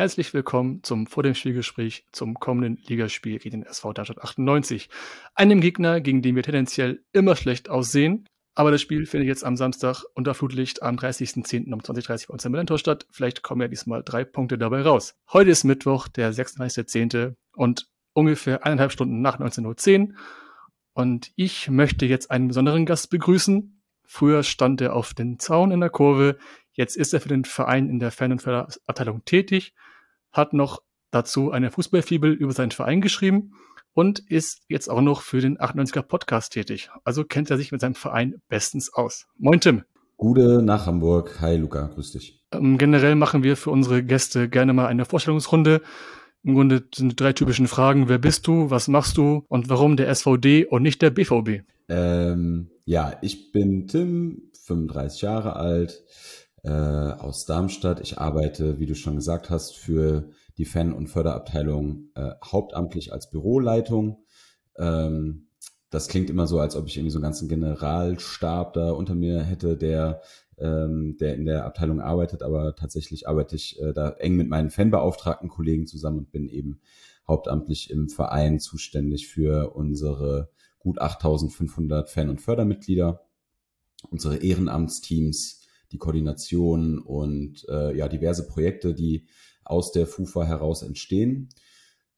herzlich willkommen zum vor dem Spielgespräch zum kommenden Ligaspiel gegen den SV Darmstadt 98. Einem Gegner, gegen den wir tendenziell immer schlecht aussehen, aber das Spiel findet jetzt am Samstag unter Flutlicht am 30.10. um 20.30 Uhr bei uns im Millantor statt. Vielleicht kommen ja diesmal drei Punkte dabei raus. Heute ist Mittwoch, der 36.10. und ungefähr eineinhalb Stunden nach 19.10 Uhr. Und ich möchte jetzt einen besonderen Gast begrüßen. Früher stand er auf den Zaun in der Kurve. Jetzt ist er für den Verein in der Fan- und Förderabteilung tätig, hat noch dazu eine Fußballfibel über seinen Verein geschrieben und ist jetzt auch noch für den 98er Podcast tätig. Also kennt er sich mit seinem Verein bestens aus. Moin Tim. Gute nach Hamburg. Hi Luca, grüß dich. Ähm, generell machen wir für unsere Gäste gerne mal eine Vorstellungsrunde. Im Grunde sind drei typischen Fragen. Wer bist du? Was machst du? Und warum der SVD und nicht der BVB? Ähm, ja, ich bin Tim, 35 Jahre alt, äh, aus Darmstadt. Ich arbeite, wie du schon gesagt hast, für die Fan- und Förderabteilung äh, hauptamtlich als Büroleitung. Ähm, das klingt immer so, als ob ich irgendwie so einen ganzen Generalstab da unter mir hätte, der, ähm, der in der Abteilung arbeitet, aber tatsächlich arbeite ich äh, da eng mit meinen fanbeauftragten Kollegen zusammen und bin eben hauptamtlich im Verein zuständig für unsere gut 8500 Fan- und Fördermitglieder, unsere Ehrenamtsteams, die Koordination und äh, ja diverse Projekte, die aus der FUFA heraus entstehen.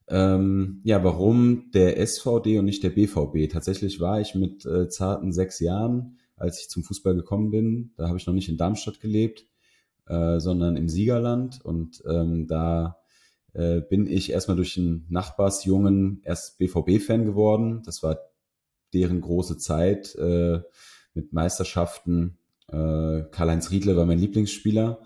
Ähm, ja, warum der SVD und nicht der BVB? Tatsächlich war ich mit äh, zarten sechs Jahren, als ich zum Fußball gekommen bin, da habe ich noch nicht in Darmstadt gelebt, äh, sondern im Siegerland und ähm, da äh, bin ich erstmal durch einen Nachbarsjungen erst BVB-Fan geworden. Das war deren große Zeit äh, mit Meisterschaften. Äh, Karl-Heinz Riedle war mein Lieblingsspieler.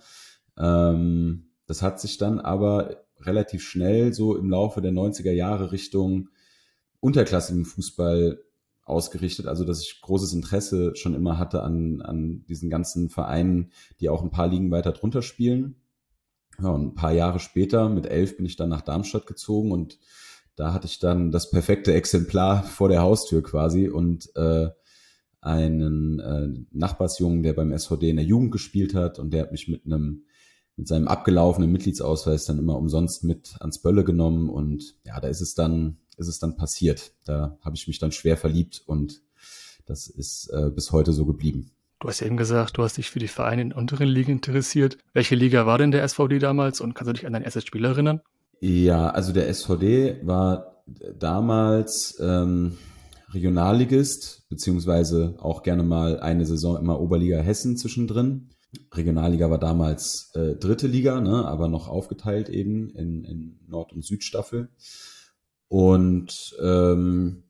Ähm, das hat sich dann aber relativ schnell so im Laufe der 90er Jahre Richtung unterklassigen Fußball ausgerichtet, also dass ich großes Interesse schon immer hatte an, an diesen ganzen Vereinen, die auch ein paar Ligen weiter drunter spielen. Ja, und ein paar Jahre später, mit elf, bin ich dann nach Darmstadt gezogen und da hatte ich dann das perfekte Exemplar vor der Haustür quasi und äh, einen äh, Nachbarsjungen, der beim SVD in der Jugend gespielt hat und der hat mich mit einem mit seinem abgelaufenen Mitgliedsausweis dann immer umsonst mit ans Bölle genommen und ja, da ist es dann, ist es dann passiert. Da habe ich mich dann schwer verliebt und das ist äh, bis heute so geblieben. Du hast ja eben gesagt, du hast dich für die Vereine in unteren Ligen interessiert. Welche Liga war denn der SVD damals und kannst du dich an dein erstes Spiel erinnern? Ja, also der SVD war damals ähm, Regionalligist, beziehungsweise auch gerne mal eine Saison immer Oberliga Hessen zwischendrin. Regionalliga war damals äh, dritte Liga, ne, aber noch aufgeteilt eben in, in Nord- und Südstaffel. Und ähm,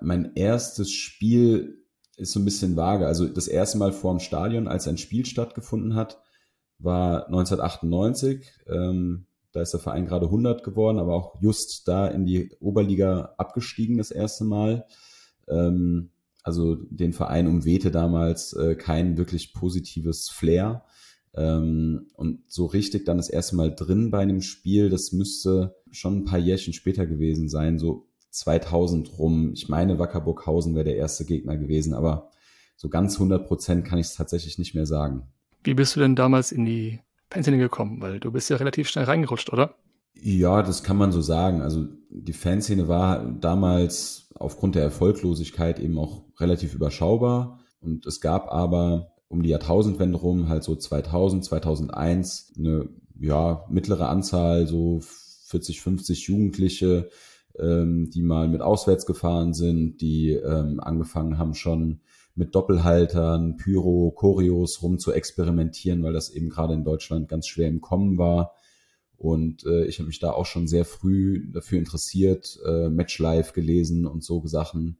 mein erstes Spiel ist so ein bisschen vage. Also das erste Mal vor dem Stadion, als ein Spiel stattgefunden hat, war 1998. Ähm, da ist der Verein gerade 100 geworden, aber auch just da in die Oberliga abgestiegen das erste Mal. Ähm, also den Verein umwehte damals äh, kein wirklich positives Flair. Ähm, und so richtig dann das erste Mal drin bei einem Spiel, das müsste schon ein paar Jährchen später gewesen sein, so 2000 rum. Ich meine, Wackerburghausen wäre der erste Gegner gewesen, aber so ganz 100 Prozent kann ich es tatsächlich nicht mehr sagen. Wie bist du denn damals in die Fanszene gekommen? Weil du bist ja relativ schnell reingerutscht, oder? Ja, das kann man so sagen. Also die Fanszene war damals aufgrund der Erfolglosigkeit eben auch relativ überschaubar. Und es gab aber um die Jahrtausendwende rum, halt so 2000, 2001, eine ja, mittlere Anzahl, so 40, 50 Jugendliche, ähm, die mal mit auswärts gefahren sind, die ähm, angefangen haben schon mit Doppelhaltern, Pyro, Choreos rum zu experimentieren, weil das eben gerade in Deutschland ganz schwer im Kommen war. Und äh, ich habe mich da auch schon sehr früh dafür interessiert, äh, Match Live gelesen und so Sachen.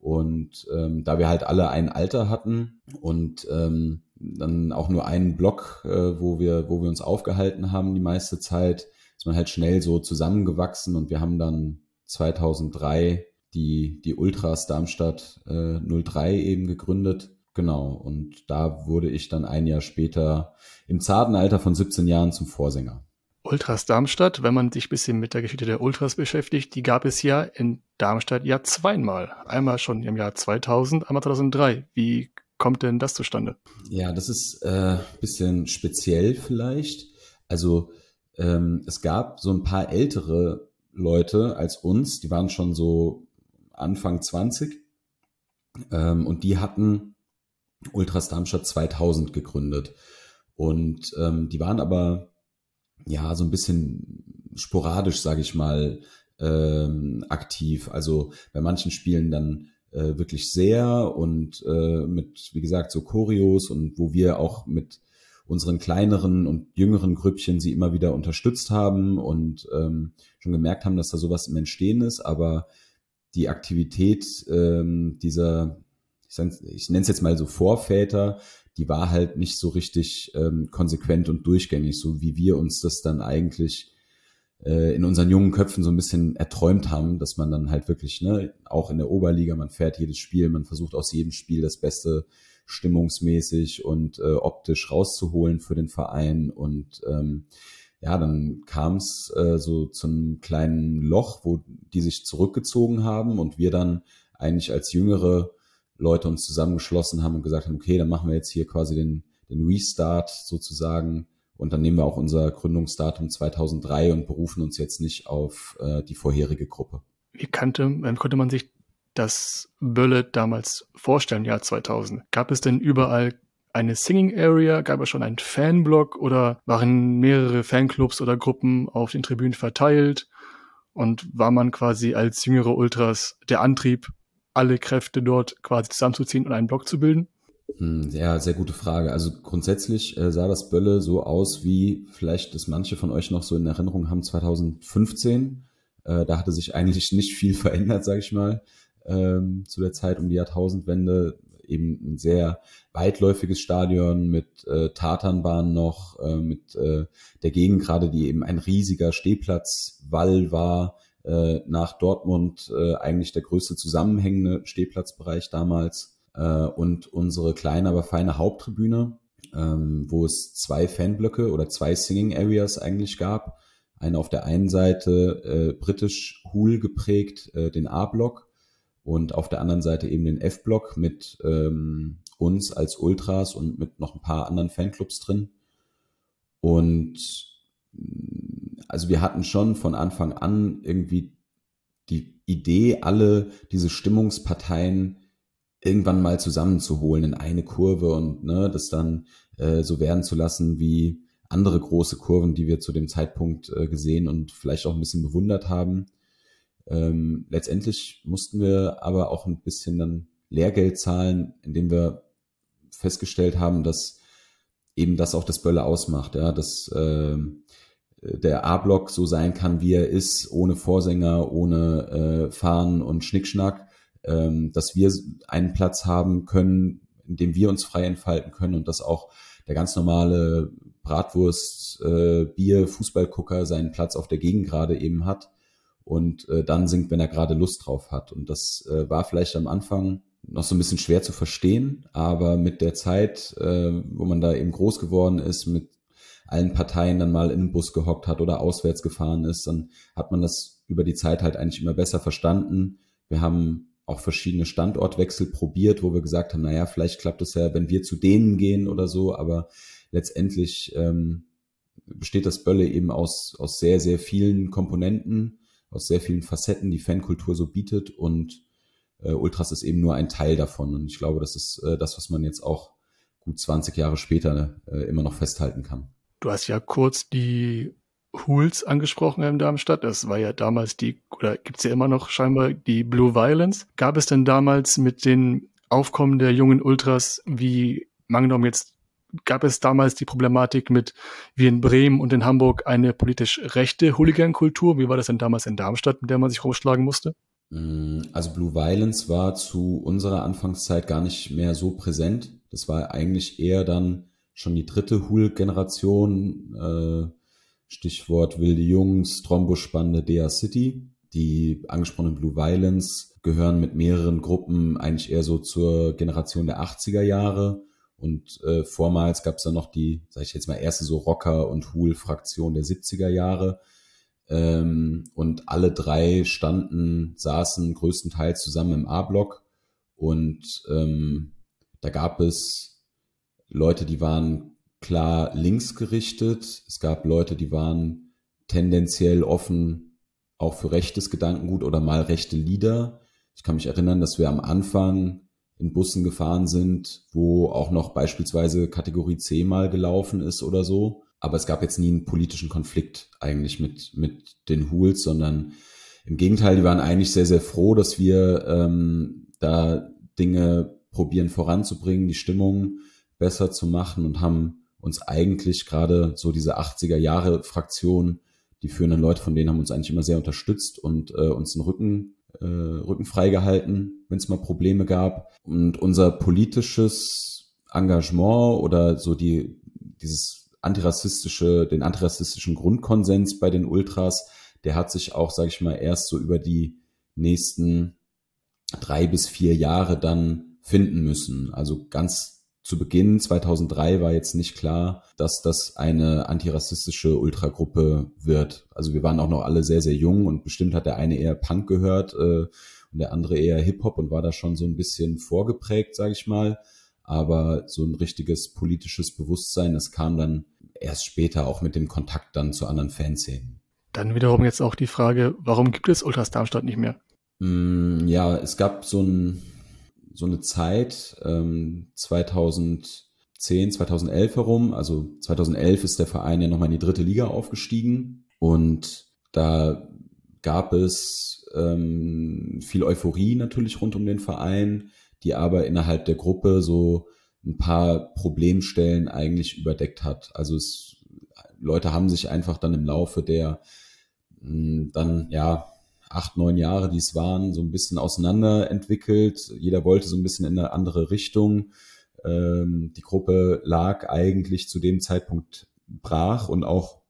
Und ähm, da wir halt alle ein Alter hatten und ähm, dann auch nur einen Block, äh, wo wir, wo wir uns aufgehalten haben die meiste Zeit, ist man halt schnell so zusammengewachsen und wir haben dann 2003 die, die Ultras Darmstadt äh, 03 eben gegründet. Genau. Und da wurde ich dann ein Jahr später im zarten Alter von 17 Jahren zum Vorsänger. Ultras Darmstadt, wenn man sich ein bisschen mit der Geschichte der Ultras beschäftigt, die gab es ja in Darmstadt ja zweimal. Einmal schon im Jahr 2000, einmal 2003. Wie kommt denn das zustande? Ja, das ist ein äh, bisschen speziell vielleicht. Also ähm, es gab so ein paar ältere Leute als uns, die waren schon so Anfang 20 ähm, und die hatten Ultras Darmstadt 2000 gegründet. Und ähm, die waren aber ja so ein bisschen sporadisch, sage ich mal, ähm, aktiv. Also bei manchen Spielen dann äh, wirklich sehr und äh, mit, wie gesagt, so Choreos und wo wir auch mit unseren kleineren und jüngeren Grüppchen sie immer wieder unterstützt haben und ähm, schon gemerkt haben, dass da sowas im Entstehen ist, aber die Aktivität ähm, dieser, ich, ich nenne es jetzt mal so Vorväter, die war halt nicht so richtig ähm, konsequent und durchgängig, so wie wir uns das dann eigentlich äh, in unseren jungen Köpfen so ein bisschen erträumt haben, dass man dann halt wirklich, ne, auch in der Oberliga, man fährt jedes Spiel, man versucht aus jedem Spiel das Beste stimmungsmäßig und äh, optisch rauszuholen für den Verein. Und ähm, ja, dann kam es äh, so zum kleinen Loch, wo die sich zurückgezogen haben und wir dann eigentlich als jüngere Leute uns zusammengeschlossen haben und gesagt haben, okay, dann machen wir jetzt hier quasi den, den Restart sozusagen und dann nehmen wir auch unser Gründungsdatum 2003 und berufen uns jetzt nicht auf äh, die vorherige Gruppe. Wie kannte, konnte man sich das Bölle damals vorstellen, Jahr 2000? Gab es denn überall eine Singing Area? Gab es schon einen Fanblock oder waren mehrere Fanclubs oder Gruppen auf den Tribünen verteilt? Und war man quasi als jüngere Ultras der Antrieb, alle Kräfte dort quasi zusammenzuziehen und einen Block zu bilden? Hm, ja, sehr gute Frage. Also grundsätzlich äh, sah das Bölle so aus, wie vielleicht das manche von euch noch so in Erinnerung haben, 2015. Äh, da hatte sich eigentlich nicht viel verändert, sage ich mal, ähm, zu der Zeit um die Jahrtausendwende. Eben ein sehr weitläufiges Stadion mit äh, Tatanbahn noch, äh, mit äh, der Gegend gerade, die eben ein riesiger Stehplatzwall war, äh, nach Dortmund äh, eigentlich der größte zusammenhängende Stehplatzbereich damals äh, und unsere kleine, aber feine Haupttribüne, ähm, wo es zwei Fanblöcke oder zwei Singing Areas eigentlich gab. Eine auf der einen Seite äh, britisch Hool geprägt, äh, den A-Block und auf der anderen Seite eben den F-Block mit ähm, uns als Ultras und mit noch ein paar anderen Fanclubs drin. Und also wir hatten schon von Anfang an irgendwie die Idee, alle diese Stimmungsparteien irgendwann mal zusammenzuholen in eine Kurve und ne, das dann äh, so werden zu lassen wie andere große Kurven, die wir zu dem Zeitpunkt äh, gesehen und vielleicht auch ein bisschen bewundert haben. Ähm, letztendlich mussten wir aber auch ein bisschen dann Lehrgeld zahlen, indem wir festgestellt haben, dass eben das auch das Bölle ausmacht, ja, dass äh, der A-Block so sein kann, wie er ist, ohne Vorsänger, ohne äh, Fahren und Schnickschnack ähm, dass wir einen Platz haben können, in dem wir uns frei entfalten können und dass auch der ganz normale Bratwurst, äh, Bier, Fußballgucker seinen Platz auf der Gegend gerade eben hat und äh, dann singt, wenn er gerade Lust drauf hat. Und das äh, war vielleicht am Anfang noch so ein bisschen schwer zu verstehen, aber mit der Zeit, äh, wo man da eben groß geworden ist, mit allen Parteien dann mal in den Bus gehockt hat oder auswärts gefahren ist, dann hat man das über die Zeit halt eigentlich immer besser verstanden. Wir haben auch verschiedene Standortwechsel probiert, wo wir gesagt haben, naja, vielleicht klappt es ja, wenn wir zu denen gehen oder so, aber letztendlich ähm, besteht das Bölle eben aus, aus sehr, sehr vielen Komponenten, aus sehr vielen Facetten, die Fankultur so bietet und äh, Ultras ist eben nur ein Teil davon und ich glaube, das ist äh, das, was man jetzt auch gut 20 Jahre später äh, immer noch festhalten kann. Du hast ja kurz die Hools angesprochen in Darmstadt. Das war ja damals die, oder gibt's ja immer noch scheinbar die Blue Violence. Gab es denn damals mit den Aufkommen der jungen Ultras, wie Magnum jetzt, gab es damals die Problematik mit, wie in Bremen und in Hamburg, eine politisch rechte Hooligan-Kultur? Wie war das denn damals in Darmstadt, mit der man sich rumschlagen musste? Mm, also Blue Violence war zu unserer Anfangszeit gar nicht mehr so präsent. Das war eigentlich eher dann schon die dritte Hool-Generation, äh, Stichwort wilde Jungs, Trombospande, Dea City. Die angesprochenen Blue Violence gehören mit mehreren Gruppen eigentlich eher so zur Generation der 80er Jahre Und äh, vormals gab es dann noch die, sag ich jetzt mal, erste so Rocker- und Hool-Fraktion der 70er Jahre. Ähm, und alle drei standen, saßen größtenteils zusammen im A-Block. Und ähm, da gab es Leute, die waren klar links gerichtet. Es gab Leute, die waren tendenziell offen auch für rechtes Gedankengut oder mal rechte Lieder. Ich kann mich erinnern, dass wir am Anfang in Bussen gefahren sind, wo auch noch beispielsweise Kategorie C mal gelaufen ist oder so. Aber es gab jetzt nie einen politischen Konflikt eigentlich mit, mit den Hools, sondern im Gegenteil, die waren eigentlich sehr, sehr froh, dass wir ähm, da Dinge probieren voranzubringen, die Stimmung besser zu machen und haben uns eigentlich gerade so diese 80er Jahre Fraktion, die führenden Leute von denen haben uns eigentlich immer sehr unterstützt und äh, uns den Rücken äh, Rücken freigehalten, wenn es mal Probleme gab. Und unser politisches Engagement oder so die dieses antirassistische, den antirassistischen Grundkonsens bei den Ultras, der hat sich auch, sage ich mal, erst so über die nächsten drei bis vier Jahre dann finden müssen. Also ganz zu Beginn 2003 war jetzt nicht klar, dass das eine antirassistische Ultragruppe wird. Also wir waren auch noch alle sehr, sehr jung und bestimmt hat der eine eher Punk gehört äh, und der andere eher Hip-Hop und war da schon so ein bisschen vorgeprägt, sage ich mal. Aber so ein richtiges politisches Bewusstsein, das kam dann erst später auch mit dem Kontakt dann zu anderen Fanszenen. Dann wiederum jetzt auch die Frage, warum gibt es Ultras Darmstadt nicht mehr? Mm, ja, es gab so ein so eine Zeit, ähm, 2010, 2011 herum. Also 2011 ist der Verein ja nochmal in die dritte Liga aufgestiegen und da gab es ähm, viel Euphorie natürlich rund um den Verein, die aber innerhalb der Gruppe so ein paar Problemstellen eigentlich überdeckt hat. Also es, Leute haben sich einfach dann im Laufe der dann ja acht, neun Jahre, die es waren, so ein bisschen auseinander entwickelt. Jeder wollte so ein bisschen in eine andere Richtung. Ähm, die Gruppe lag eigentlich zu dem Zeitpunkt brach und auch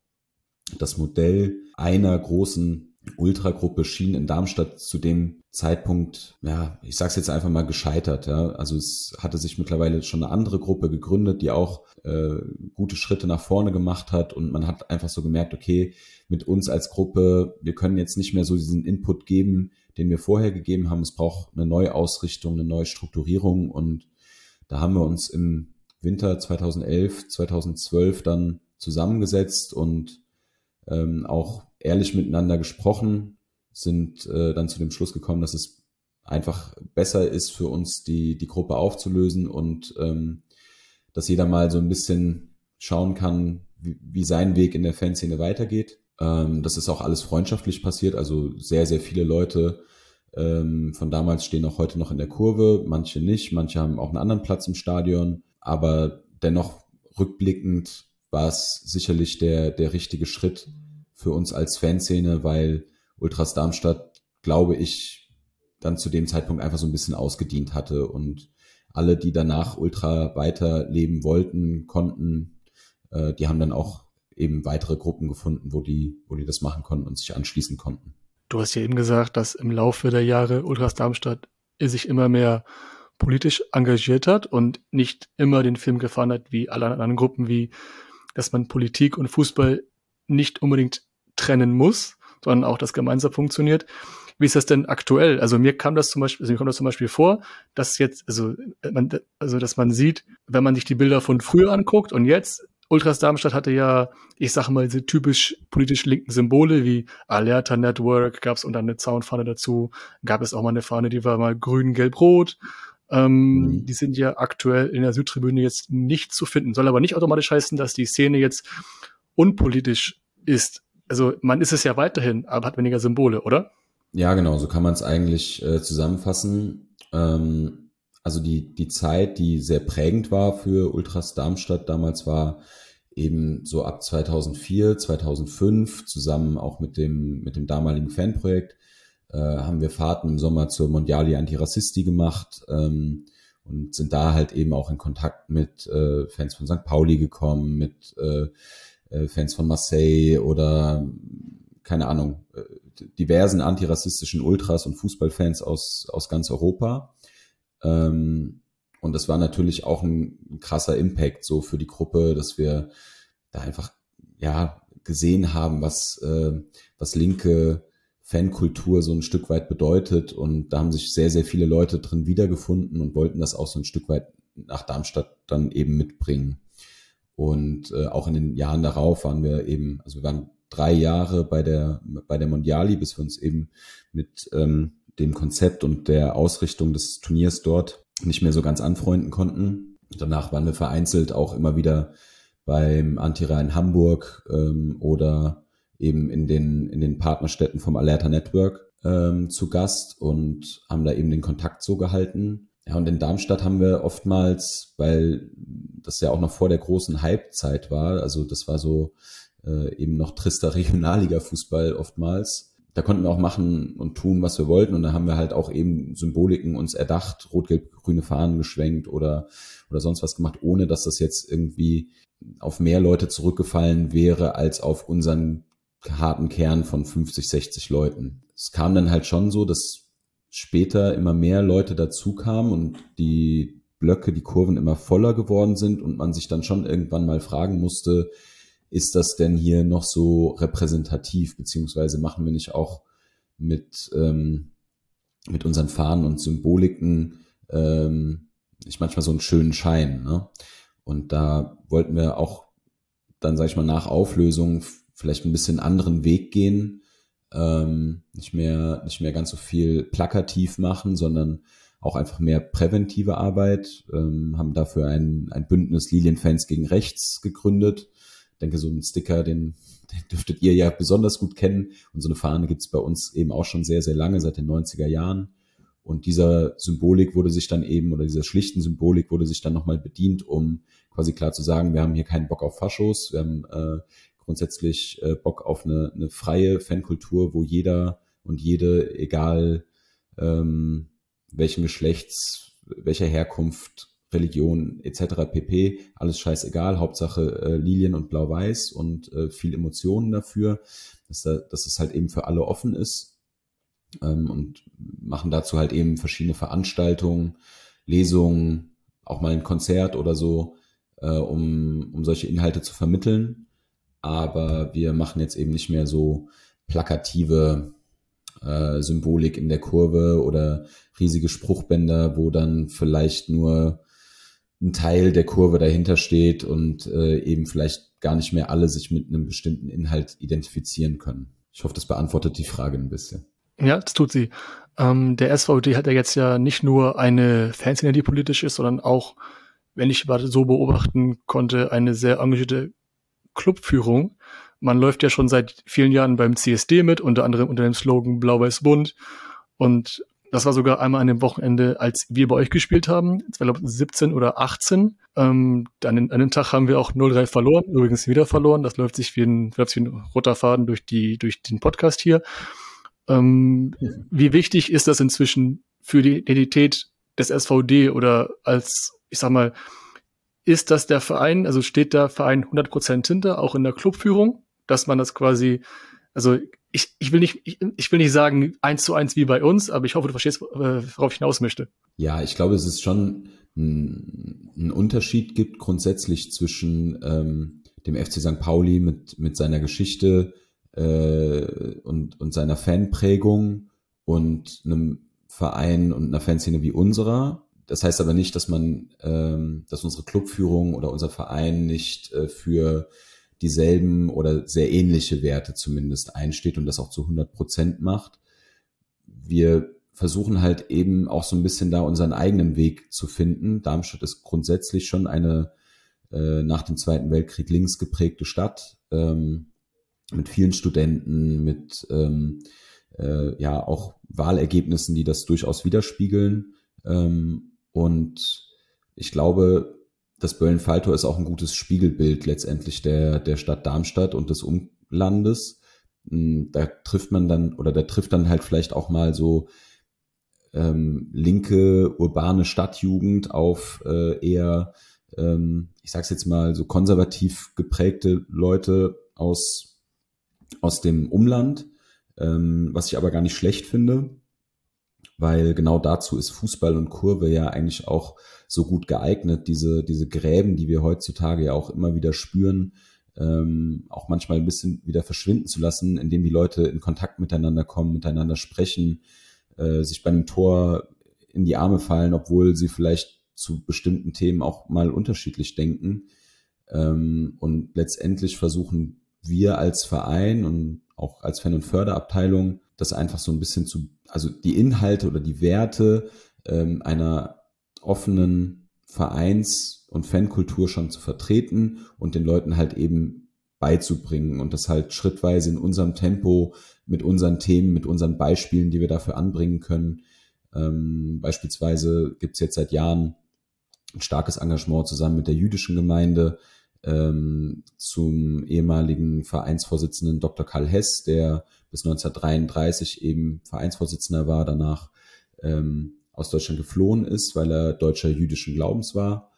das Modell einer großen Ultragruppe schien in Darmstadt zu dem Zeitpunkt, ja, ich sag's jetzt einfach mal gescheitert. Ja. Also es hatte sich mittlerweile schon eine andere Gruppe gegründet, die auch äh, gute Schritte nach vorne gemacht hat und man hat einfach so gemerkt, okay, mit uns als Gruppe, wir können jetzt nicht mehr so diesen Input geben, den wir vorher gegeben haben. Es braucht eine neue Ausrichtung, eine neue Strukturierung und da haben wir uns im Winter 2011, 2012 dann zusammengesetzt und ähm, auch ehrlich miteinander gesprochen, sind äh, dann zu dem Schluss gekommen, dass es einfach besser ist für uns, die, die Gruppe aufzulösen und ähm, dass jeder mal so ein bisschen schauen kann, wie, wie sein Weg in der Fanszene weitergeht. Ähm, das ist auch alles freundschaftlich passiert, also sehr, sehr viele Leute ähm, von damals stehen auch heute noch in der Kurve, manche nicht, manche haben auch einen anderen Platz im Stadion, aber dennoch rückblickend war es sicherlich der, der richtige Schritt, für uns als Fanszene, weil Ultras Darmstadt, glaube ich, dann zu dem Zeitpunkt einfach so ein bisschen ausgedient hatte und alle, die danach Ultra weiterleben wollten, konnten, äh, die haben dann auch eben weitere Gruppen gefunden, wo die, wo die das machen konnten und sich anschließen konnten. Du hast ja eben gesagt, dass im Laufe der Jahre Ultras Darmstadt sich immer mehr politisch engagiert hat und nicht immer den Film gefahren hat wie alle anderen Gruppen, wie dass man Politik und Fußball nicht unbedingt trennen muss, sondern auch das gemeinsam funktioniert. Wie ist das denn aktuell? Also mir kam das zum Beispiel, also mir kommt das zum Beispiel vor, dass jetzt, also, man, also dass man sieht, wenn man sich die Bilder von früher anguckt und jetzt, Ultras Darmstadt hatte ja, ich sage mal, diese typisch politisch linken Symbole wie Alerta Network, gab es und dann eine Zaunfahne dazu, gab es auch mal eine Fahne, die war mal grün, gelb, rot. Ähm, mhm. Die sind ja aktuell in der Südtribüne jetzt nicht zu finden. Soll aber nicht automatisch heißen, dass die Szene jetzt unpolitisch ist also man ist es ja weiterhin, aber hat weniger Symbole, oder? Ja, genau, so kann man es eigentlich äh, zusammenfassen. Ähm, also die, die Zeit, die sehr prägend war für Ultras Darmstadt damals war eben so ab 2004, 2005 zusammen auch mit dem, mit dem damaligen Fanprojekt äh, haben wir Fahrten im Sommer zur Mondiali Antirassisti gemacht ähm, und sind da halt eben auch in Kontakt mit äh, Fans von St. Pauli gekommen, mit äh, äh, Fans von Marseille oder keine Ahnung, äh, diversen antirassistischen Ultras und Fußballfans aus, aus ganz Europa. Ähm, Und das war natürlich auch ein krasser Impact so für die Gruppe, dass wir da einfach ja gesehen haben, was äh, was linke Fankultur so ein Stück weit bedeutet. Und da haben sich sehr, sehr viele Leute drin wiedergefunden und wollten das auch so ein Stück weit nach Darmstadt dann eben mitbringen. Und äh, auch in den Jahren darauf waren wir eben, also wir waren drei Jahre bei der, bei der Mondiali, bis wir uns eben mit ähm, dem Konzept und der Ausrichtung des Turniers dort nicht mehr so ganz anfreunden konnten. Danach waren wir vereinzelt auch immer wieder beim Anti-Rhein Hamburg ähm, oder eben in den, in den Partnerstädten vom Alerta Network ähm, zu Gast und haben da eben den Kontakt so gehalten. Ja, und in Darmstadt haben wir oftmals, weil das ja auch noch vor der großen Hype-Zeit war, also das war so äh, eben noch trister Regionalliga-Fußball oftmals, da konnten wir auch machen und tun, was wir wollten. Und da haben wir halt auch eben Symboliken uns erdacht, rot-gelb-grüne Fahnen geschwenkt oder, oder sonst was gemacht, ohne dass das jetzt irgendwie auf mehr Leute zurückgefallen wäre als auf unseren harten Kern von 50, 60 Leuten. Es kam dann halt schon so, dass später immer mehr Leute dazu kamen und die Blöcke, die Kurven immer voller geworden sind und man sich dann schon irgendwann mal fragen musste, ist das denn hier noch so repräsentativ, beziehungsweise machen wir nicht auch mit, ähm, mit unseren Fahnen und Symboliken ähm, nicht manchmal so einen schönen Schein. Ne? Und da wollten wir auch dann, sag ich mal, nach Auflösung vielleicht ein bisschen anderen Weg gehen, ähm, nicht mehr, nicht mehr ganz so viel plakativ machen, sondern auch einfach mehr präventive Arbeit, ähm, haben dafür ein, ein Bündnis Lilienfans gegen Rechts gegründet. Ich denke, so ein Sticker, den, den dürftet ihr ja besonders gut kennen. Und so eine Fahne gibt's bei uns eben auch schon sehr, sehr lange, seit den 90er Jahren. Und dieser Symbolik wurde sich dann eben, oder dieser schlichten Symbolik wurde sich dann nochmal bedient, um quasi klar zu sagen, wir haben hier keinen Bock auf Faschos, wir haben äh, grundsätzlich äh, Bock auf eine, eine freie Fankultur, wo jeder und jede, egal ähm, welchen Geschlechts, welcher Herkunft, Religion etc. pp. Alles scheißegal, Hauptsache äh, Lilien und Blau-Weiß und äh, viel Emotionen dafür, dass, da, dass es halt eben für alle offen ist ähm, und machen dazu halt eben verschiedene Veranstaltungen, Lesungen, auch mal ein Konzert oder so, äh, um, um solche Inhalte zu vermitteln aber wir machen jetzt eben nicht mehr so plakative äh, Symbolik in der Kurve oder riesige Spruchbänder, wo dann vielleicht nur ein Teil der Kurve dahinter steht und äh, eben vielleicht gar nicht mehr alle sich mit einem bestimmten Inhalt identifizieren können. Ich hoffe, das beantwortet die Frage ein bisschen. Ja, das tut sie. Ähm, der SVD hat ja jetzt ja nicht nur eine Fanszene, die politisch ist, sondern auch, wenn ich so beobachten konnte, eine sehr engagierte Clubführung. Man läuft ja schon seit vielen Jahren beim CSD mit, unter anderem unter dem Slogan Blau-Weiß-Bunt. Und das war sogar einmal an dem Wochenende, als wir bei euch gespielt haben. Das war, glaube ich, 17 oder 18. Ähm, dann an dem Tag haben wir auch 0-3 verloren, übrigens wieder verloren. Das läuft sich wie ein, läuft wie ein roter Faden durch, die, durch den Podcast hier. Ähm, wie wichtig ist das inzwischen für die Identität des SVD oder als, ich sag mal, ist das der Verein, also steht der Verein 100% hinter, auch in der Clubführung, dass man das quasi, also ich, ich will nicht, ich, ich will nicht sagen eins zu eins wie bei uns, aber ich hoffe, du verstehst, äh, worauf ich hinaus möchte. Ja, ich glaube, es ist schon ein, ein Unterschied gibt grundsätzlich zwischen ähm, dem FC St. Pauli mit, mit seiner Geschichte äh, und, und seiner Fanprägung und einem Verein und einer Fanszene wie unserer das heißt aber nicht, dass man, ähm, dass unsere Clubführung oder unser Verein nicht äh, für dieselben oder sehr ähnliche Werte zumindest einsteht und das auch zu 100 Prozent macht. Wir versuchen halt eben auch so ein bisschen da unseren eigenen Weg zu finden. Darmstadt ist grundsätzlich schon eine äh, nach dem Zweiten Weltkrieg links geprägte Stadt ähm, mit vielen Studenten, mit ähm, äh, ja auch Wahlergebnissen, die das durchaus widerspiegeln. Ähm, und ich glaube, das Böllen-Falltor ist auch ein gutes Spiegelbild letztendlich der, der Stadt Darmstadt und des Umlandes. Hm, da trifft man dann, oder da trifft dann halt vielleicht auch mal so ähm, linke, urbane Stadtjugend auf äh, eher, ähm, ich sag's jetzt mal, so konservativ geprägte Leute aus, aus dem Umland, ähm, was ich aber gar nicht schlecht finde. Weil genau dazu ist Fußball und Kurve ja eigentlich auch so gut geeignet, diese, diese Gräben, die wir heutzutage ja auch immer wieder spüren, ähm, auch manchmal ein bisschen wieder verschwinden zu lassen, indem die Leute in Kontakt miteinander kommen, miteinander sprechen, äh, sich bei einem Tor in die Arme fallen, obwohl sie vielleicht zu bestimmten Themen auch mal unterschiedlich denken. Ähm, und letztendlich versuchen wir als Verein und auch als Fan- und Förderabteilung das einfach so ein bisschen zu, also die Inhalte oder die Werte ähm, einer offenen Vereins- und Fankultur schon zu vertreten und den Leuten halt eben beizubringen und das halt schrittweise in unserem Tempo mit unseren Themen, mit unseren Beispielen, die wir dafür anbringen können. Ähm, beispielsweise gibt's jetzt seit Jahren ein starkes Engagement zusammen mit der jüdischen Gemeinde ähm, zum ehemaligen Vereinsvorsitzenden Dr. Karl Hess, der bis 1933 eben Vereinsvorsitzender war, danach ähm, aus Deutschland geflohen ist, weil er deutscher jüdischen Glaubens war.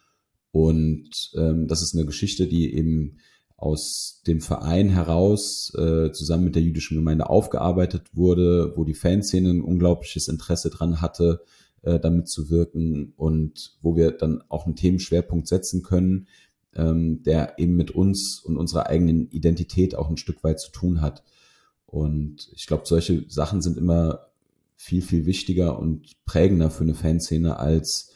Und ähm, das ist eine Geschichte, die eben aus dem Verein heraus äh, zusammen mit der jüdischen Gemeinde aufgearbeitet wurde, wo die Fanszene ein unglaubliches Interesse dran hatte, äh, damit zu wirken und wo wir dann auch einen Themenschwerpunkt setzen können, ähm, der eben mit uns und unserer eigenen Identität auch ein Stück weit zu tun hat. Und ich glaube, solche Sachen sind immer viel, viel wichtiger und prägender für eine Fanszene als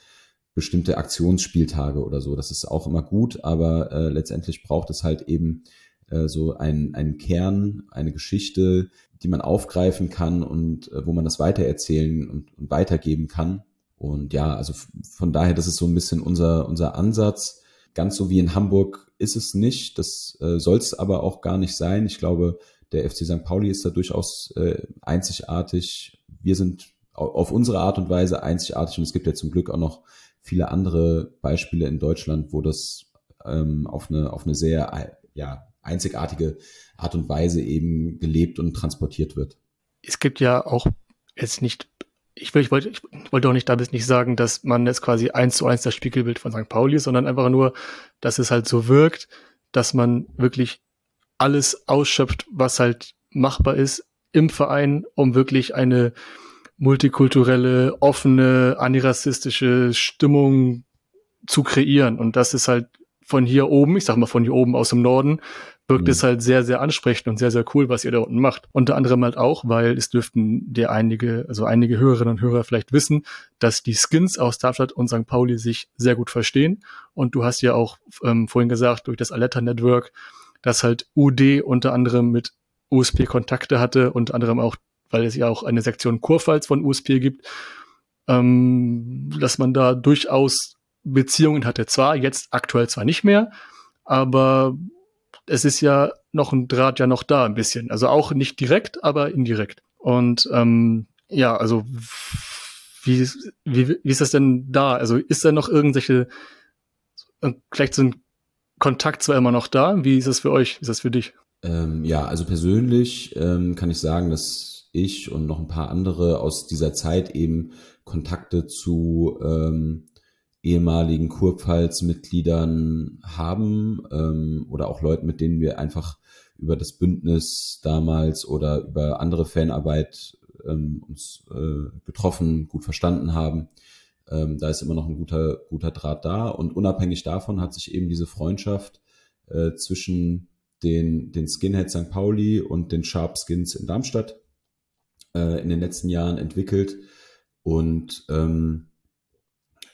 bestimmte Aktionsspieltage oder so. Das ist auch immer gut, aber äh, letztendlich braucht es halt eben äh, so einen, einen Kern, eine Geschichte, die man aufgreifen kann und äh, wo man das weitererzählen und, und weitergeben kann. Und ja, also von daher, das ist so ein bisschen unser, unser Ansatz. Ganz so wie in Hamburg ist es nicht. Das äh, soll es aber auch gar nicht sein. Ich glaube, der FC St. Pauli ist da durchaus äh, einzigartig. Wir sind auf unsere Art und Weise einzigartig und es gibt ja zum Glück auch noch viele andere Beispiele in Deutschland, wo das ähm, auf eine auf eine sehr ja, einzigartige Art und Weise eben gelebt und transportiert wird. Es gibt ja auch jetzt nicht ich, will, ich, wollte, ich wollte auch nicht damit nicht sagen, dass man jetzt quasi eins zu eins das Spiegelbild von St. Pauli ist, sondern einfach nur, dass es halt so wirkt, dass man wirklich alles ausschöpft, was halt machbar ist im Verein, um wirklich eine multikulturelle, offene, antirassistische Stimmung zu kreieren. Und das ist halt von hier oben, ich sag mal von hier oben aus dem Norden, wirkt mhm. es halt sehr, sehr ansprechend und sehr, sehr cool, was ihr da unten macht. Unter anderem halt auch, weil es dürften dir einige, also einige Hörerinnen und Hörer vielleicht wissen, dass die Skins aus Darmstadt und St. Pauli sich sehr gut verstehen. Und du hast ja auch ähm, vorhin gesagt, durch das Aletta Network, dass halt UD unter anderem mit USP Kontakte hatte, unter anderem auch, weil es ja auch eine Sektion Kurpfalz von USP gibt, ähm, dass man da durchaus Beziehungen hatte. Zwar jetzt aktuell zwar nicht mehr, aber es ist ja noch ein Draht ja noch da ein bisschen. Also auch nicht direkt, aber indirekt. Und ähm, ja, also wie, wie, wie ist das denn da? Also ist da noch irgendwelche, äh, vielleicht so ein Kontakt zwar immer noch da. Wie ist das für euch? Wie ist das für dich? Ähm, ja, also persönlich ähm, kann ich sagen, dass ich und noch ein paar andere aus dieser Zeit eben Kontakte zu ähm, ehemaligen Kurpfalz-Mitgliedern haben ähm, oder auch Leuten, mit denen wir einfach über das Bündnis damals oder über andere Fanarbeit ähm, uns äh, getroffen, gut verstanden haben. Ähm, da ist immer noch ein guter, guter Draht da. Und unabhängig davon hat sich eben diese Freundschaft äh, zwischen den, den Skinheads St. Pauli und den Sharp Skins in Darmstadt äh, in den letzten Jahren entwickelt. Und ähm,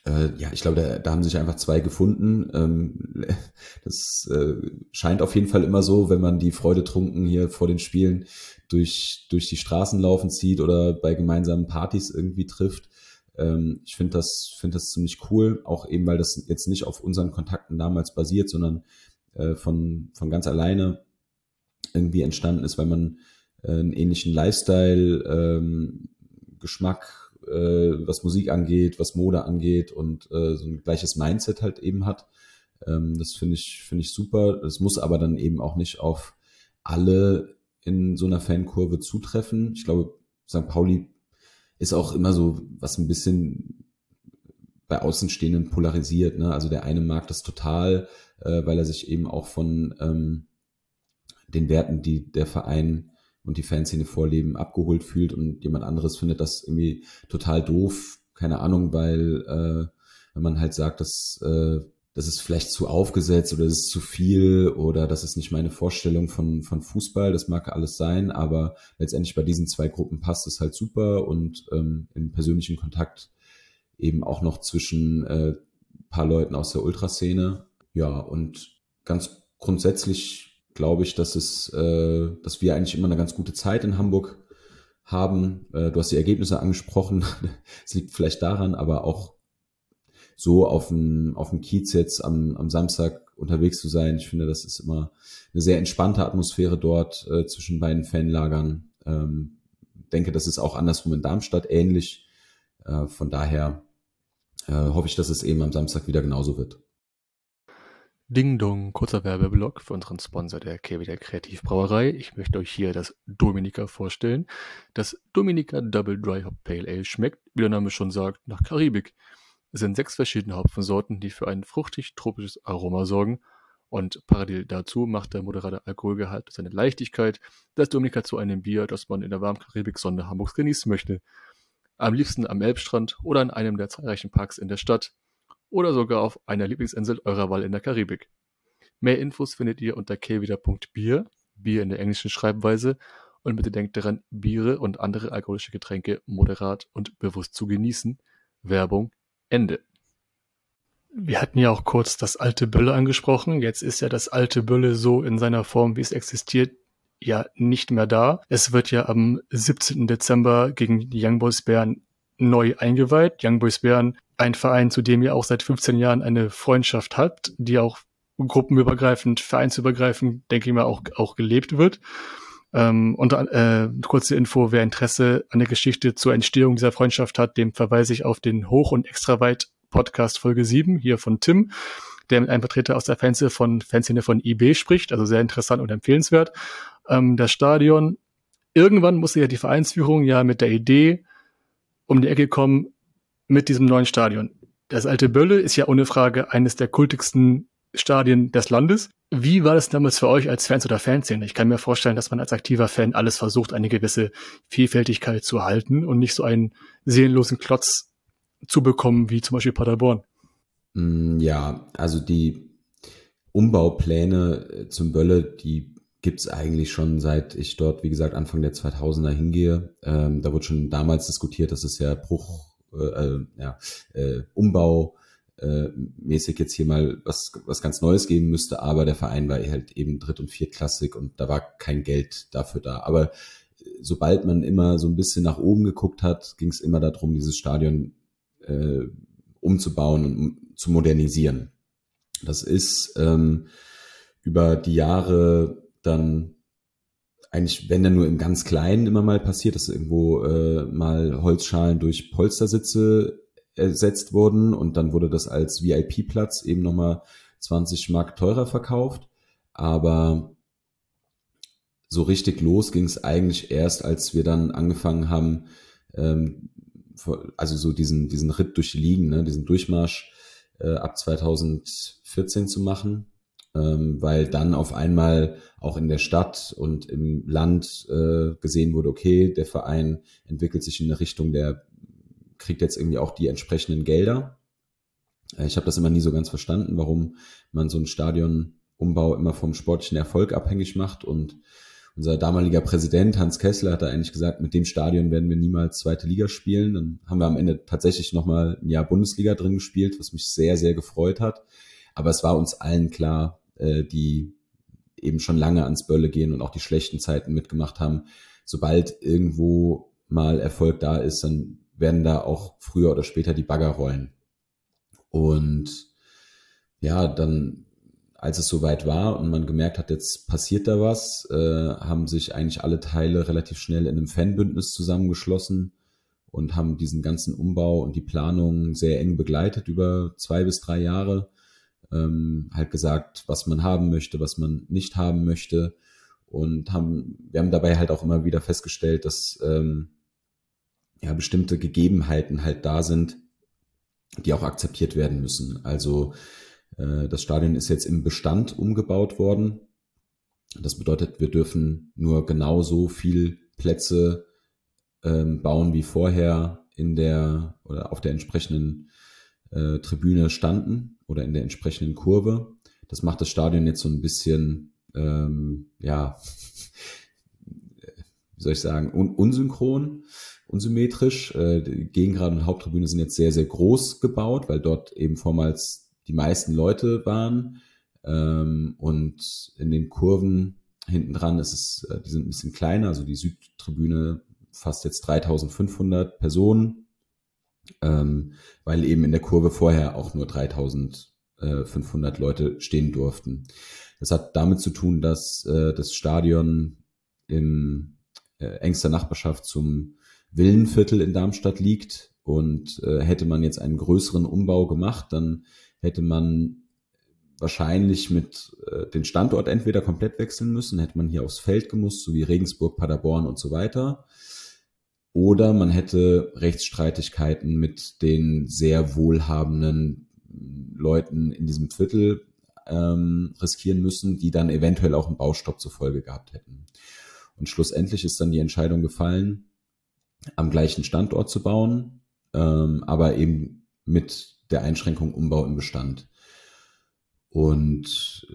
äh, ja, ich glaube, da, da haben sich einfach zwei gefunden. Ähm, das äh, scheint auf jeden Fall immer so, wenn man die Freude trunken hier vor den Spielen durch, durch die Straßen laufen zieht oder bei gemeinsamen Partys irgendwie trifft. Ähm, ich finde das, finde das ziemlich cool, auch eben, weil das jetzt nicht auf unseren Kontakten damals basiert, sondern äh, von, von ganz alleine irgendwie entstanden ist, weil man äh, einen ähnlichen Lifestyle, ähm, Geschmack äh, was Musik angeht, was Mode angeht und äh, so ein gleiches Mindset halt eben hat. Ähm, das finde ich, finde ich super. Es muss aber dann eben auch nicht auf alle in so einer Fankurve zutreffen. Ich glaube, St. Pauli ist auch immer so, was ein bisschen bei Außenstehenden polarisiert. Ne? Also der eine mag das total, äh, weil er sich eben auch von ähm, den Werten, die der Verein und die Fanszene vorleben, abgeholt fühlt und jemand anderes findet das irgendwie total doof, keine Ahnung, weil äh, wenn man halt sagt, dass äh, das ist vielleicht zu aufgesetzt oder das ist zu viel oder das ist nicht meine Vorstellung von, von Fußball, das mag alles sein, aber letztendlich bei diesen zwei Gruppen passt es halt super und ähm, im persönlichen Kontakt eben auch noch zwischen äh, paar Leuten aus der Ultraszene. Ja, und ganz grundsätzlich glaube ich, dass es, äh, dass wir eigentlich immer eine ganz gute Zeit in Hamburg haben. Äh, du hast die Ergebnisse angesprochen. Es liegt vielleicht daran, aber auch so auf dem, auf dem Kiez jetzt am, am Samstag unterwegs zu sein. Ich finde, das ist immer eine sehr entspannte Atmosphäre dort äh, zwischen beiden Fanlagern. Ähm, denke, das ist auch andersrum in Darmstadt ähnlich. Äh, von daher äh, hoffe ich, dass es eben am Samstag wieder genauso wird. Ding Dong, kurzer Werbeblock für unseren Sponsor der der Kreativbrauerei. Ich möchte euch hier das Dominica vorstellen. Das Dominica Double Dry Hop Pale Ale schmeckt, wie der Name schon sagt, nach Karibik. Es sind sechs verschiedene Hopfensorten, die für ein fruchtig-tropisches Aroma sorgen. Und parallel dazu macht der moderate Alkoholgehalt seine Leichtigkeit das Dominika zu einem Bier, das man in der warmen Karibik-Sonne Hamburgs genießen möchte. Am liebsten am Elbstrand oder in einem der zahlreichen Parks in der Stadt oder sogar auf einer Lieblingsinsel eurer Wahl in der Karibik. Mehr Infos findet ihr unter kwida.bier, Bier in der englischen Schreibweise, und bitte denkt daran, Biere und andere alkoholische Getränke moderat und bewusst zu genießen. Werbung Ende. Wir hatten ja auch kurz das alte Bölle angesprochen. Jetzt ist ja das alte Bölle so in seiner Form, wie es existiert, ja nicht mehr da. Es wird ja am 17. Dezember gegen die Young Boys Bern neu eingeweiht. Young Boys Bern, ein Verein, zu dem ihr auch seit 15 Jahren eine Freundschaft habt, die auch gruppenübergreifend, vereinsübergreifend, denke ich mal, auch, auch gelebt wird. Ähm, und äh, kurze Info, wer Interesse an der Geschichte zur Entstehung dieser Freundschaft hat, dem verweise ich auf den Hoch- und Extraweit Podcast Folge 7 hier von Tim, der mit einem Vertreter aus der Fanszene von, Fanszene von IB spricht, also sehr interessant und empfehlenswert. Ähm, das Stadion, irgendwann musste ja die Vereinsführung ja mit der Idee um die Ecke kommen mit diesem neuen Stadion. Das alte Bölle ist ja ohne Frage eines der kultigsten Stadien des Landes. Wie war das damals für euch als Fans oder Fanszene? Ich kann mir vorstellen, dass man als aktiver Fan alles versucht, eine gewisse Vielfältigkeit zu erhalten und nicht so einen seelenlosen Klotz zu bekommen, wie zum Beispiel Paderborn. Mm, ja, also die Umbaupläne zum Bölle, die gibt's eigentlich schon seit ich dort, wie gesagt, Anfang der 2000er hingehe. Ähm, da wurde schon damals diskutiert, dass es ja Bruch, äh, äh ja, äh, Umbau äh, mäßig jetzt hier mal was, was ganz Neues geben müsste, aber der Verein war halt eben dritt- und viertklassig und da war kein Geld dafür da. Aber äh, sobald man immer so ein bisschen nach oben geguckt hat, ging es immer darum, dieses Stadion äh, umzubauen und um, zu modernisieren. Das ist ähm, über die Jahre dann eigentlich, wenn dann nur im ganz Kleinen immer mal passiert, dass irgendwo äh, mal Holzschalen durch Polstersitze ersetzt wurden und dann wurde das als VIP-Platz eben nochmal 20 Mark teurer verkauft. Aber so richtig los ging es eigentlich erst, als wir dann angefangen haben, ähm, also so diesen, diesen Ritt durch die Ligen, ne, diesen Durchmarsch äh, ab 2014 zu machen, weil dann auf einmal auch in der Stadt und im Land äh, gesehen wurde, okay, der Verein entwickelt sich in eine Richtung, der kriegt jetzt irgendwie auch die entsprechenden Gelder. Äh, ich habe das immer nie so ganz verstanden, warum man so einen Stadionumbau immer vom sportlichen Erfolg abhängig macht. Und unser damaliger Präsident Hans Kessler hat da eigentlich gesagt, mit dem Stadion werden wir niemals zweite Liga spielen. Dann haben wir am Ende tatsächlich nochmal ein Jahr Bundesliga drin gespielt, was mich sehr, sehr gefreut hat. Aber es war uns allen klar, äh, die eben schon lange ans Bölle gehen und auch die schlechten Zeiten mitgemacht haben. Sobald irgendwo mal Erfolg da ist, dann werden da auch früher oder später die Bagger rollen. Und ja, dann, als es soweit war und man gemerkt hat, jetzt passiert da was, äh, haben sich eigentlich alle Teile relativ schnell in einem Fanbündnis zusammengeschlossen und haben diesen ganzen Umbau und die Planung sehr eng begleitet über zwei bis drei Jahre. Ähm, halt gesagt, was man haben möchte, was man nicht haben möchte. Und haben, wir haben dabei halt auch immer wieder festgestellt, dass ähm, ja, bestimmte Gegebenheiten halt da sind, die auch akzeptiert werden müssen. Also äh, das Stadion ist jetzt im Bestand umgebaut worden. Das bedeutet, wir dürfen nur genauso viel Plätze ähm, bauen wie vorher in der oder auf der entsprechenden äh, Tribüne standen oder in der entsprechenden Kurve. Das macht das Stadion jetzt so ein bisschen, ähm, ja, wie soll ich sagen, un unsynchron, unsymmetrisch. Äh, Gegengrad und Haupttribüne sind jetzt sehr, sehr groß gebaut, weil dort eben vormals die meisten Leute waren. Ähm, und in den Kurven hinten dran ist es, äh, die sind ein bisschen kleiner, also die Südtribüne fast jetzt 3500 Personen, ähm, weil eben in der Kurve vorher auch nur 3500 Leute stehen durften. Das hat damit zu tun, dass äh, das Stadion in äh, engster Nachbarschaft zum Villenviertel in Darmstadt liegt und äh, hätte man jetzt einen größeren Umbau gemacht, dann hätte man wahrscheinlich mit äh, den Standort entweder komplett wechseln müssen, hätte man hier aufs Feld gemusst, so wie Regensburg, Paderborn und so weiter. Oder man hätte Rechtsstreitigkeiten mit den sehr wohlhabenden Leuten in diesem Viertel ähm, riskieren müssen, die dann eventuell auch einen Baustopp zur Folge gehabt hätten. Und schlussendlich ist dann die Entscheidung gefallen, am gleichen Standort zu bauen, ähm, aber eben mit der Einschränkung Umbau im Bestand. Und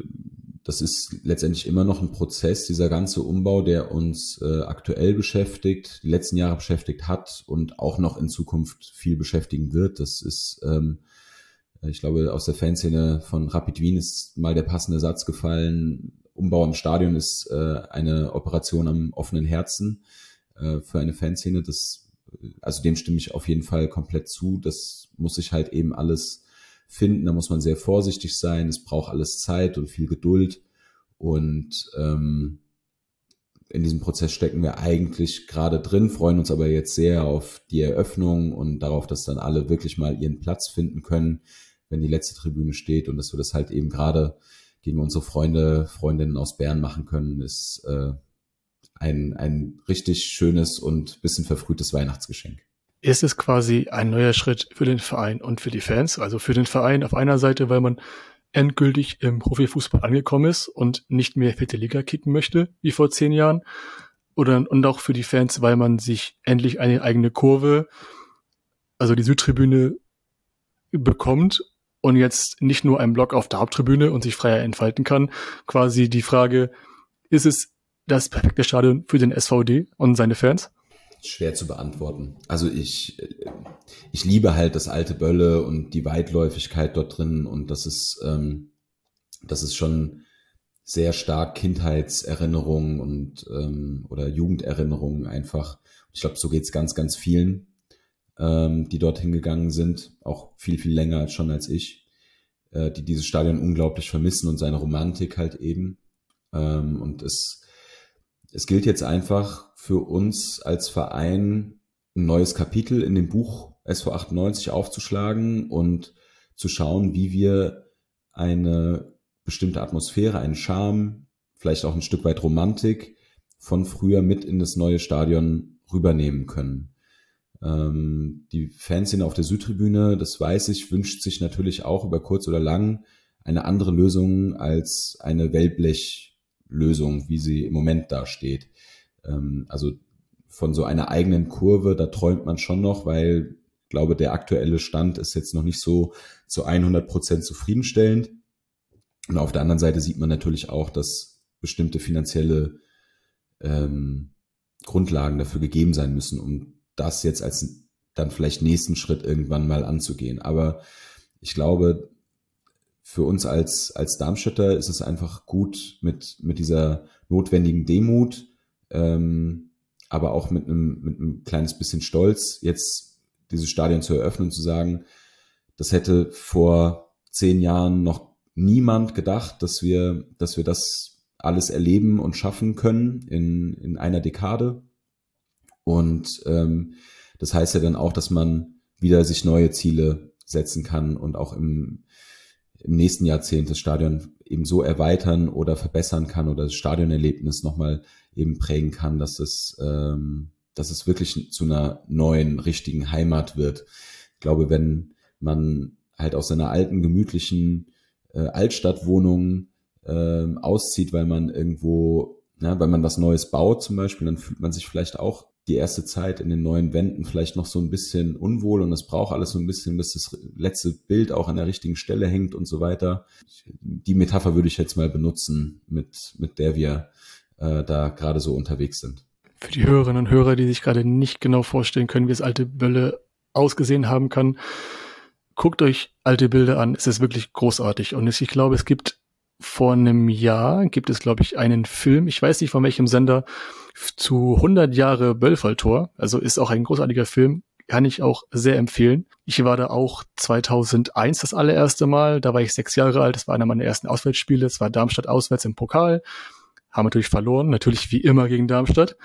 das ist letztendlich immer noch ein Prozess, dieser ganze Umbau, der uns äh, aktuell beschäftigt, die letzten Jahre beschäftigt hat und auch noch in Zukunft viel beschäftigen wird. Das ist, ähm, ich glaube, aus der Fanszene von Rapid Wien ist mal der passende Satz gefallen. Umbau im Stadion ist äh, eine Operation am offenen Herzen äh, für eine Fanszene. Das, also dem stimme ich auf jeden Fall komplett zu. Das muss sich halt eben alles finden. Da muss man sehr vorsichtig sein. Es braucht alles Zeit und viel Geduld. Und ähm, in diesem Prozess stecken wir eigentlich gerade drin, freuen uns aber jetzt sehr auf die Eröffnung und darauf, dass dann alle wirklich mal ihren Platz finden können, wenn die letzte Tribüne steht und dass wir das halt eben gerade gegen unsere Freunde, Freundinnen aus Bern machen können, ist äh, ein, ein richtig schönes und bisschen verfrühtes Weihnachtsgeschenk ist es quasi ein neuer Schritt für den Verein und für die Fans. Also für den Verein auf einer Seite, weil man endgültig im Profifußball angekommen ist und nicht mehr vierte Liga kicken möchte, wie vor zehn Jahren. Oder, und auch für die Fans, weil man sich endlich eine eigene Kurve, also die Südtribüne, bekommt und jetzt nicht nur einen Block auf der Haupttribüne und sich freier entfalten kann. Quasi die Frage, ist es das perfekte Stadion für den SVD und seine Fans? Schwer zu beantworten. Also ich, ich liebe halt das alte Bölle und die Weitläufigkeit dort drin und das ist, ähm, das ist schon sehr stark Kindheitserinnerungen und ähm, oder Jugenderinnerungen einfach. Ich glaube, so geht's ganz, ganz vielen, ähm, die dort hingegangen sind, auch viel, viel länger schon als ich, äh, die dieses Stadion unglaublich vermissen und seine Romantik halt eben. Ähm, und es, es gilt jetzt einfach für uns als Verein ein neues Kapitel in dem Buch SV 98 aufzuschlagen und zu schauen, wie wir eine bestimmte Atmosphäre, einen Charme, vielleicht auch ein Stück weit Romantik von früher mit in das neue Stadion rübernehmen können. Ähm, die Fanszene auf der Südtribüne, das weiß ich, wünscht sich natürlich auch über kurz oder lang eine andere Lösung als eine Wellblechlösung, wie sie im Moment dasteht. Ähm, also von so einer eigenen Kurve, da träumt man schon noch, weil ich glaube, der aktuelle Stand ist jetzt noch nicht so zu 100 Prozent zufriedenstellend. Und auf der anderen Seite sieht man natürlich auch, dass bestimmte finanzielle ähm, Grundlagen dafür gegeben sein müssen, um das jetzt als dann vielleicht nächsten Schritt irgendwann mal anzugehen. Aber ich glaube, für uns als, als Darmstädter ist es einfach gut mit, mit dieser notwendigen Demut, ähm, aber auch mit einem, mit einem kleines bisschen Stolz, jetzt dieses Stadion zu eröffnen und zu sagen, das hätte vor zehn Jahren noch niemand gedacht, dass wir, dass wir das alles erleben und schaffen können in, in einer Dekade. Und ähm, das heißt ja dann auch, dass man wieder sich neue Ziele setzen kann und auch im, im nächsten Jahrzehnt das Stadion eben so erweitern oder verbessern kann oder das Stadionerlebnis nochmal eben prägen kann, dass es, ähm, dass es wirklich zu einer neuen, richtigen Heimat wird. Ich glaube, wenn man halt aus seiner alten, gemütlichen äh, Altstadtwohnung ähm, auszieht, weil man irgendwo, ja, weil man was Neues baut zum Beispiel, dann fühlt man sich vielleicht auch die erste Zeit in den neuen Wänden vielleicht noch so ein bisschen unwohl und es braucht alles so ein bisschen, bis das letzte Bild auch an der richtigen Stelle hängt und so weiter. Die Metapher würde ich jetzt mal benutzen, mit, mit der wir äh, da gerade so unterwegs sind. Für die Hörerinnen und Hörer, die sich gerade nicht genau vorstellen können, wie es alte Bölle ausgesehen haben kann, guckt euch alte Bilder an. Es ist wirklich großartig. Und ich glaube, es gibt vor einem Jahr, gibt es, glaube ich, einen Film, ich weiß nicht von welchem Sender, zu 100 Jahre Böllfalltor. Also ist auch ein großartiger Film. Kann ich auch sehr empfehlen. Ich war da auch 2001 das allererste Mal. Da war ich sechs Jahre alt. Das war einer meiner ersten Auswärtsspiele. Es war Darmstadt auswärts im Pokal. Haben natürlich verloren. Natürlich wie immer gegen Darmstadt.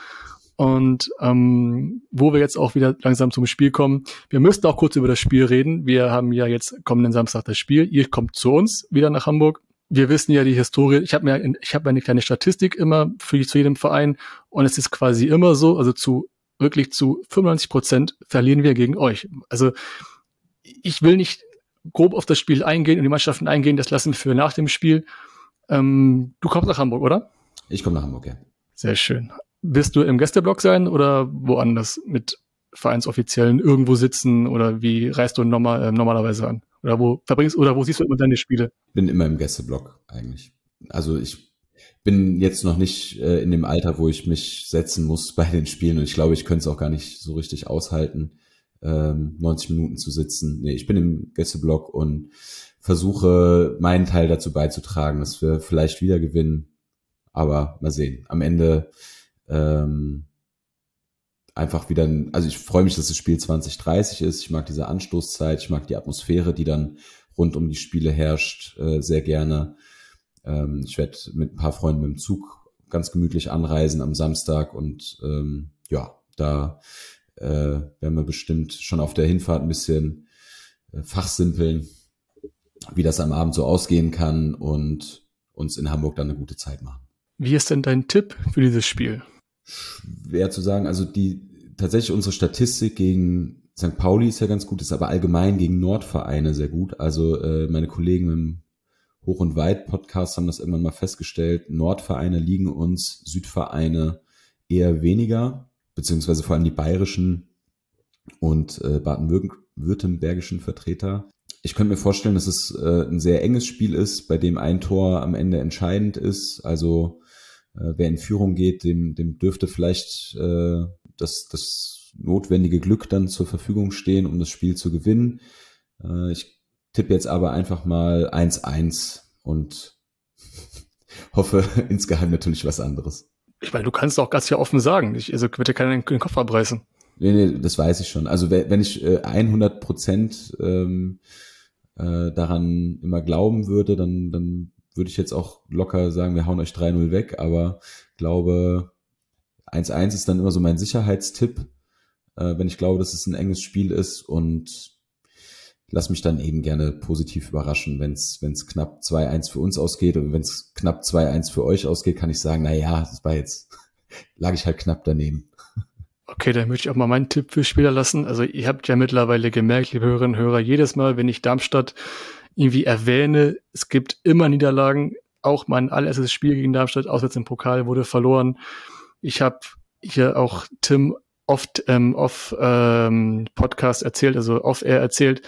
Und ähm, wo wir jetzt auch wieder langsam zum Spiel kommen, wir müssten auch kurz über das Spiel reden. Wir haben ja jetzt kommenden Samstag das Spiel. Ihr kommt zu uns wieder nach Hamburg. Wir wissen ja die Historie. Ich habe mir, ich habe eine kleine Statistik immer für zu jedem Verein und es ist quasi immer so, also zu wirklich zu 95 Prozent verlieren wir gegen euch. Also ich will nicht grob auf das Spiel eingehen und die Mannschaften eingehen. Das lassen wir für nach dem Spiel. Ähm, du kommst nach Hamburg, oder? Ich komme nach Hamburg, ja. Sehr schön. Wirst du im Gästeblock sein oder woanders mit Vereinsoffiziellen irgendwo sitzen oder wie reist du normal, äh, normalerweise an? Oder wo verbringst oder wo siehst du immer deine Spiele? Bin immer im Gästeblock eigentlich. Also ich bin jetzt noch nicht äh, in dem Alter, wo ich mich setzen muss bei den Spielen und ich glaube, ich könnte es auch gar nicht so richtig aushalten, ähm, 90 Minuten zu sitzen. Nee, ich bin im Gästeblock und versuche meinen Teil dazu beizutragen, dass wir vielleicht wieder gewinnen. Aber mal sehen. Am Ende ähm, einfach wieder, also ich freue mich, dass das Spiel 2030 ist. Ich mag diese Anstoßzeit, ich mag die Atmosphäre, die dann rund um die Spiele herrscht, äh, sehr gerne. Ähm, ich werde mit ein paar Freunden mit dem Zug ganz gemütlich anreisen am Samstag und ähm, ja, da äh, werden wir bestimmt schon auf der Hinfahrt ein bisschen äh, fachsimpeln, wie das am Abend so ausgehen kann und uns in Hamburg dann eine gute Zeit machen. Wie ist denn dein Tipp für dieses Spiel? Schwer zu sagen. Also die tatsächlich unsere Statistik gegen St. Pauli ist ja ganz gut, ist aber allgemein gegen Nordvereine sehr gut. Also äh, meine Kollegen im Hoch und Weit Podcast haben das irgendwann mal festgestellt. Nordvereine liegen uns, Südvereine eher weniger, beziehungsweise vor allem die bayerischen und äh, baden-württembergischen Vertreter. Ich könnte mir vorstellen, dass es äh, ein sehr enges Spiel ist, bei dem ein Tor am Ende entscheidend ist. Also äh, wer in Führung geht, dem, dem dürfte vielleicht äh, das, das notwendige Glück dann zur Verfügung stehen, um das Spiel zu gewinnen. Äh, ich tippe jetzt aber einfach mal 1-1 und hoffe insgeheim natürlich was anderes. Ich meine, du kannst auch ganz ja offen sagen. Ich, also bitte keinen den Kopf abreißen. Nee, nee, das weiß ich schon. Also wenn ich äh, 100 Prozent ähm, äh, daran immer glauben würde, dann, dann würde ich jetzt auch locker sagen, wir hauen euch 3-0 weg, aber glaube, 1-1 ist dann immer so mein Sicherheitstipp, äh, wenn ich glaube, dass es ein enges Spiel ist und lass mich dann eben gerne positiv überraschen, wenn es knapp 2-1 für uns ausgeht und wenn es knapp 2-1 für euch ausgeht, kann ich sagen, na ja, das war jetzt, lag ich halt knapp daneben. Okay, dann möchte ich auch mal meinen Tipp für Spieler lassen. Also ihr habt ja mittlerweile gemerkt, liebe Hörerinnen und Hörer, jedes Mal, wenn ich Darmstadt irgendwie erwähne, es gibt immer Niederlagen. Auch mein allererstes Spiel gegen Darmstadt auswärts im Pokal wurde verloren. Ich habe hier auch Tim oft ähm, off ähm, Podcast erzählt, also off Air erzählt,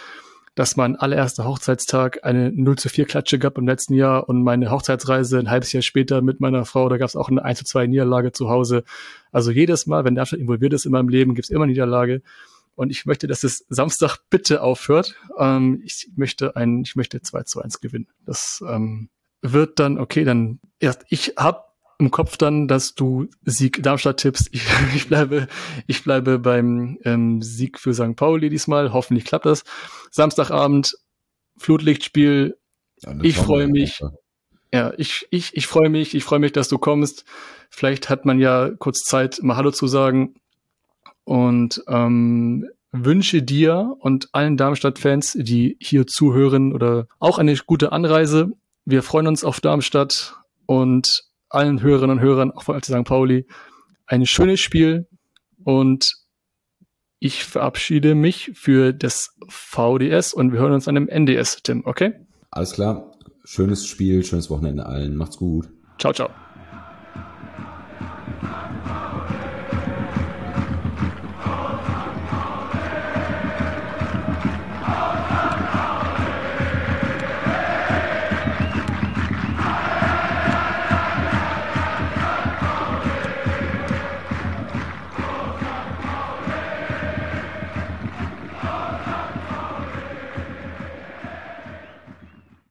dass mein allererster Hochzeitstag eine 0 zu 4 Klatsche gab im letzten Jahr und meine Hochzeitsreise ein halbes Jahr später mit meiner Frau, da gab es auch eine 1 zu 2 Niederlage zu Hause. Also jedes Mal, wenn Darmstadt involviert ist in meinem Leben, gibt es immer Niederlage. Und ich möchte, dass es Samstag bitte aufhört. Ähm, ich möchte ein, ich möchte 2 zu 1 gewinnen. Das ähm, wird dann, okay, dann erst, ich hab im Kopf dann, dass du Sieg Darmstadt tippst. Ich, ich bleibe, ich bleibe beim ähm, Sieg für St. Pauli diesmal. Hoffentlich klappt das. Samstagabend, Flutlichtspiel. Ja, ich freue mich. Ja, ich, ich, ich freue mich, ich freue mich, dass du kommst. Vielleicht hat man ja kurz Zeit, mal Hallo zu sagen und ähm, wünsche dir und allen Darmstadt-Fans, die hier zuhören oder auch eine gute Anreise. Wir freuen uns auf Darmstadt und allen Hörerinnen und Hörern, auch von FC St. Pauli, ein schönes Spiel und ich verabschiede mich für das VDS und wir hören uns an dem NDS, Tim, okay? Alles klar. schönes Spiel, schönes Wochenende allen. Macht's gut. Ciao, ciao.